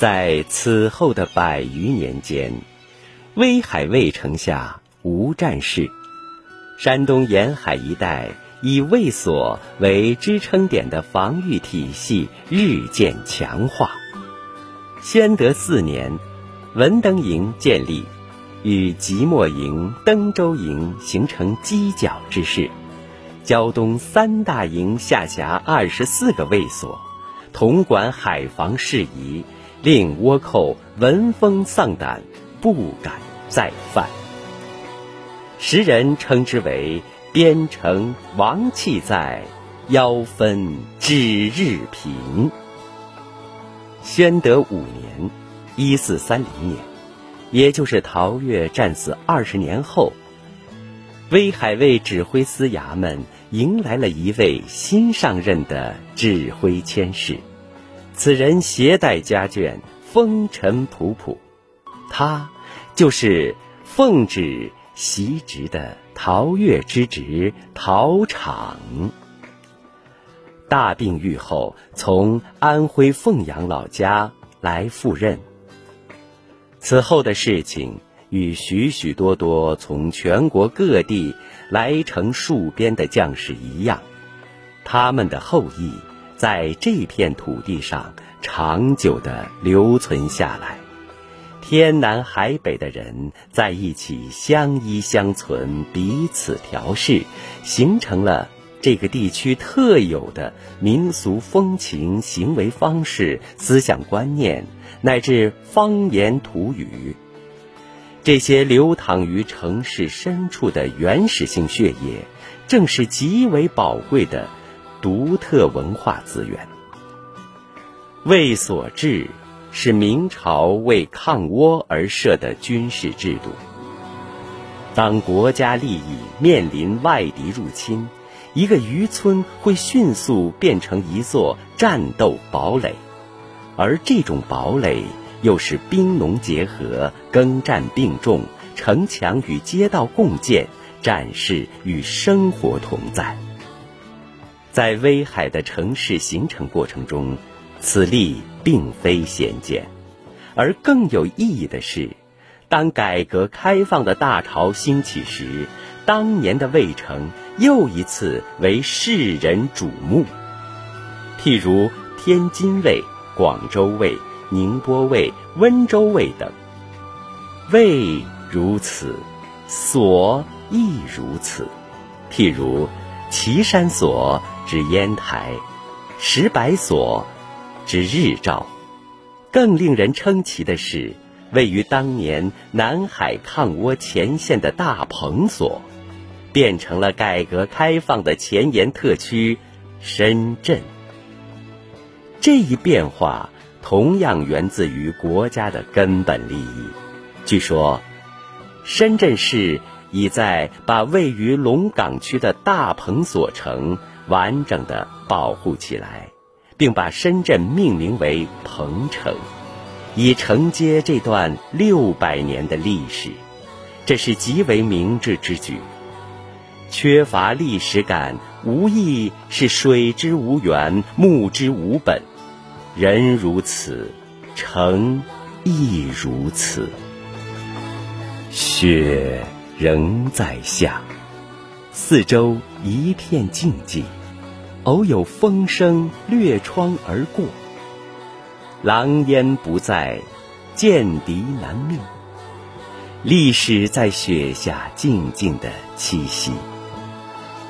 在此后的百余年间，威海卫城下无战事，山东沿海一带以卫所为支撑点的防御体系日渐强化。宣德四年，文登营建立，与即墨营、登州营形成犄角之势。胶东三大营下辖二十四个卫所，统管海防事宜，令倭寇闻风丧胆，不敢再犯。时人称之为“边城王气在，腰分指日平”。宣德五年（一四三零年），也就是陶岳战死二十年后。威海卫指挥司衙门迎来了一位新上任的指挥佥事，此人携带家眷，风尘仆仆，他就是奉旨袭职的陶岳之侄陶敞。大病愈后，从安徽凤阳老家来赴任。此后的事情。与许许多多从全国各地来城戍边的将士一样，他们的后裔在这片土地上长久地留存下来。天南海北的人在一起相依相存，彼此调试，形成了这个地区特有的民俗风情、行为方式、思想观念，乃至方言土语。这些流淌于城市深处的原始性血液，正是极为宝贵的独特文化资源。卫所制是明朝为抗倭而设的军事制度。当国家利益面临外敌入侵，一个渔村会迅速变成一座战斗堡垒，而这种堡垒。又是兵农结合，耕战并重，城墙与街道共建，战士与生活同在。在威海的城市形成过程中，此例并非鲜见。而更有意义的是，当改革开放的大潮兴起时，当年的魏城又一次为世人瞩目。譬如天津卫、广州卫。宁波卫、温州卫等，卫如此，所亦如此。譬如岐山所之烟台，石白所之日照。更令人称奇的是，位于当年南海抗倭前线的大鹏所，变成了改革开放的前沿特区深圳。这一变化。同样源自于国家的根本利益。据说，深圳市已在把位于龙岗区的大鹏所城完整的保护起来，并把深圳命名为彭城，以承接这段六百年的历史。这是极为明智之举。缺乏历史感，无疑是水之无源，木之无本。人如此，城亦如此。雪仍在下，四周一片静寂，偶有风声掠窗而过。狼烟不在，见敌难觅。历史在雪下静静的栖息。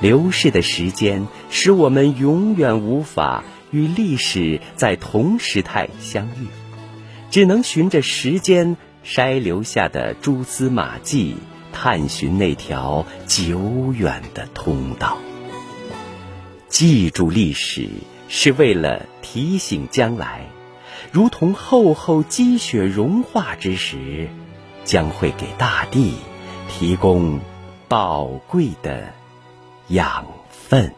流逝的时间使我们永远无法。与历史在同时态相遇，只能循着时间筛留下的蛛丝马迹，探寻那条久远的通道。记住历史，是为了提醒将来，如同厚厚积雪融化之时，将会给大地提供宝贵的养分。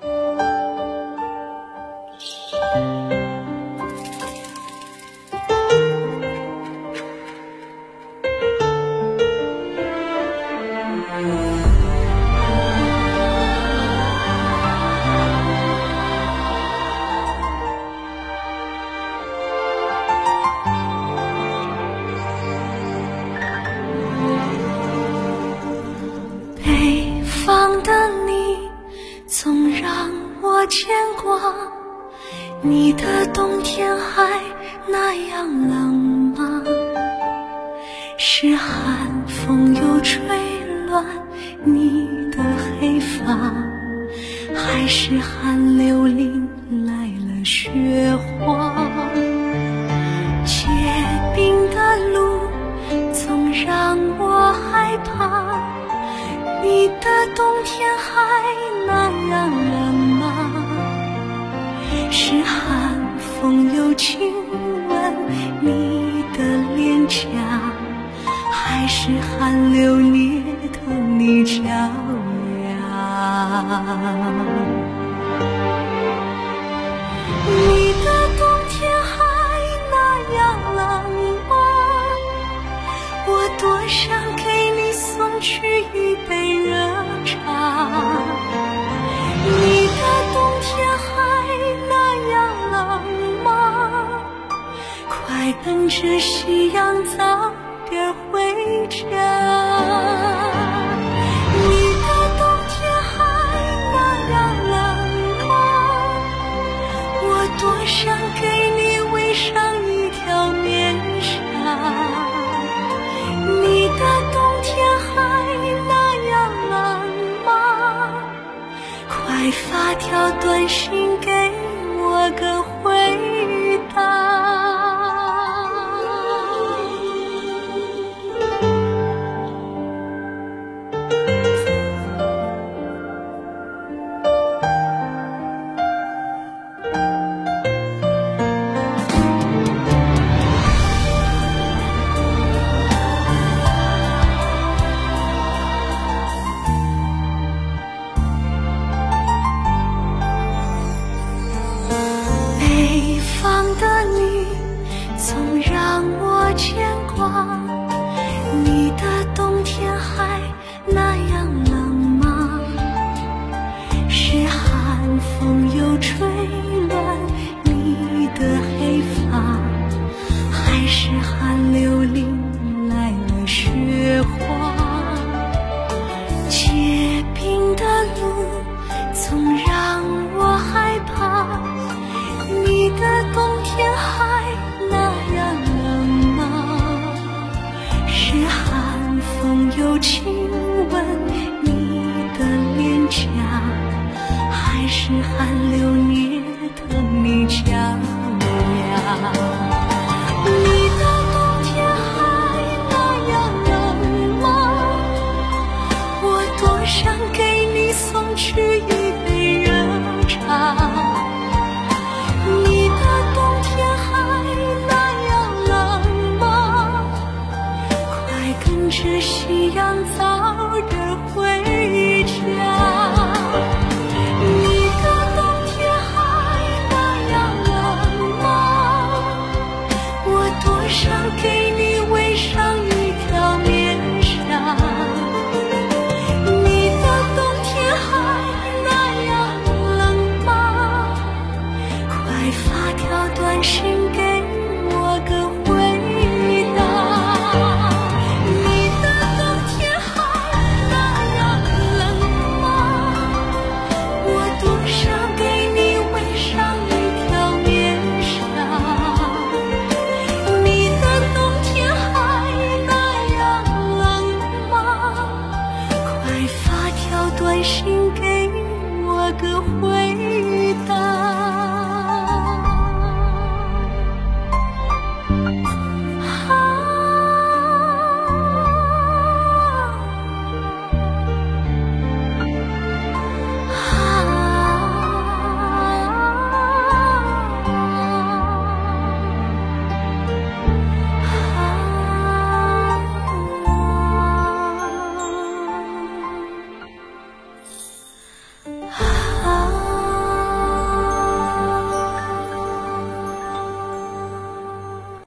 你的冬天还那样冷吗？是寒风又吹乱你的黑发还是寒流里来了雪花。结冰的路总让我害怕你的冬天还那样冷风又亲吻你的脸颊还是寒流掠痛你照亮你的冬天还那样冷吗？我多想给你送去一杯等着夕阳早点回家。的回